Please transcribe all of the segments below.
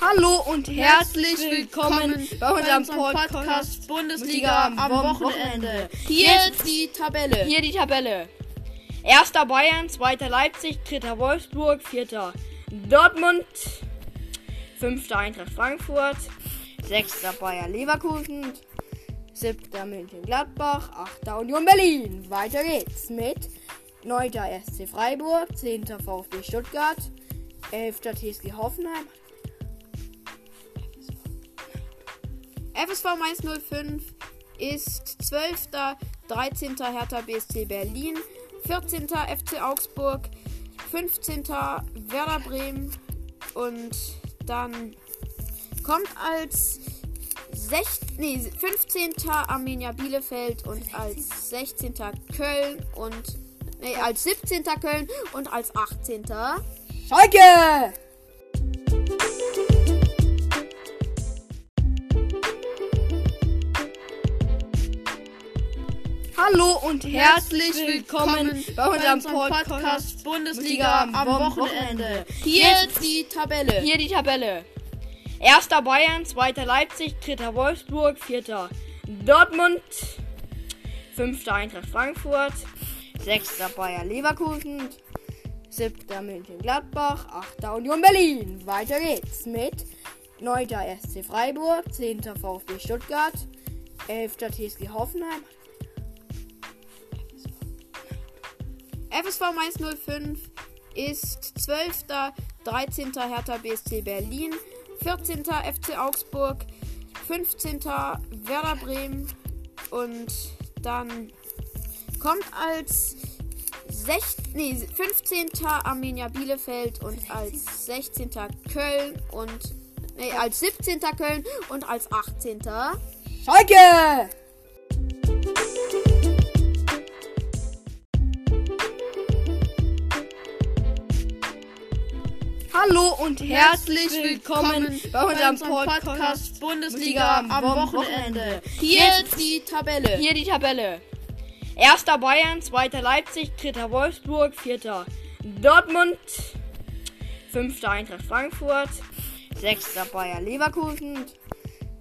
Hallo und herzlich willkommen bei unserem Podcast Bundesliga am Wochenende. Hier die Tabelle. Hier die Tabelle. Erster Bayern, zweiter Leipzig, dritter Wolfsburg, vierter Dortmund, fünfter Eintracht Frankfurt, sechster Bayer Leverkusen, siebter München Gladbach, achter Union Berlin. Weiter geht's mit neunter SC Freiburg, zehnter VfB Stuttgart, elfter TSG Hoffenheim, FSV 105 ist 12. 13. Hertha BSC Berlin, 14. FC Augsburg, 15. Werder Bremen und dann kommt als 16, nee, 15. Arminia Bielefeld und als 16. Köln und nee, als 17. Köln und als 18. Schalke! Hallo und herzlich willkommen bei unserem Podcast Bundesliga am Wochenende. Hier die Tabelle. Hier die Tabelle. Erster Bayern, zweiter Leipzig, dritter Wolfsburg, vierter Dortmund, fünfter Eintracht Frankfurt, sechster Bayer Leverkusen, siebter München Gladbach, achter Union Berlin. Weiter geht's mit neunter SC Freiburg, zehnter VfB Stuttgart, elfter TSG Hoffenheim, FSV 105 ist 12. 13. Hertha BSC Berlin, 14. FC Augsburg, 15. Werder Bremen und dann kommt als 16, nee, 15. Arminia Bielefeld und als 16. Köln und nee, als 17. Köln und als 18. Schalke! Hallo und herzlich willkommen bei unserem Podcast Bundesliga am Wochenende. Hier die Tabelle. Hier die Tabelle. Erster Bayern, zweiter Leipzig, dritter Wolfsburg, vierter Dortmund, fünfter Eintracht Frankfurt, sechster Bayer Leverkusen,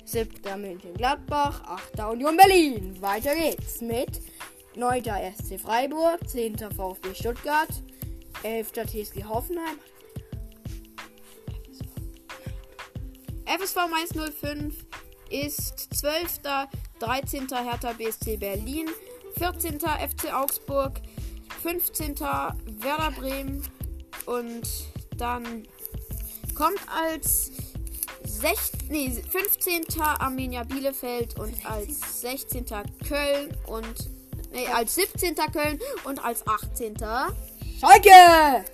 siebter München Gladbach, achter Union Berlin. Weiter geht's mit neunter SC Freiburg, zehnter VfB Stuttgart, elfter TSG Hoffenheim, FSV 105 ist 12. 13. Hertha BSC Berlin, 14. FC Augsburg, 15. Werder Bremen und dann kommt als 16, nee, 15. Arminia Bielefeld und als 16. Köln und nee, als 17. Köln und als 18. Schalke!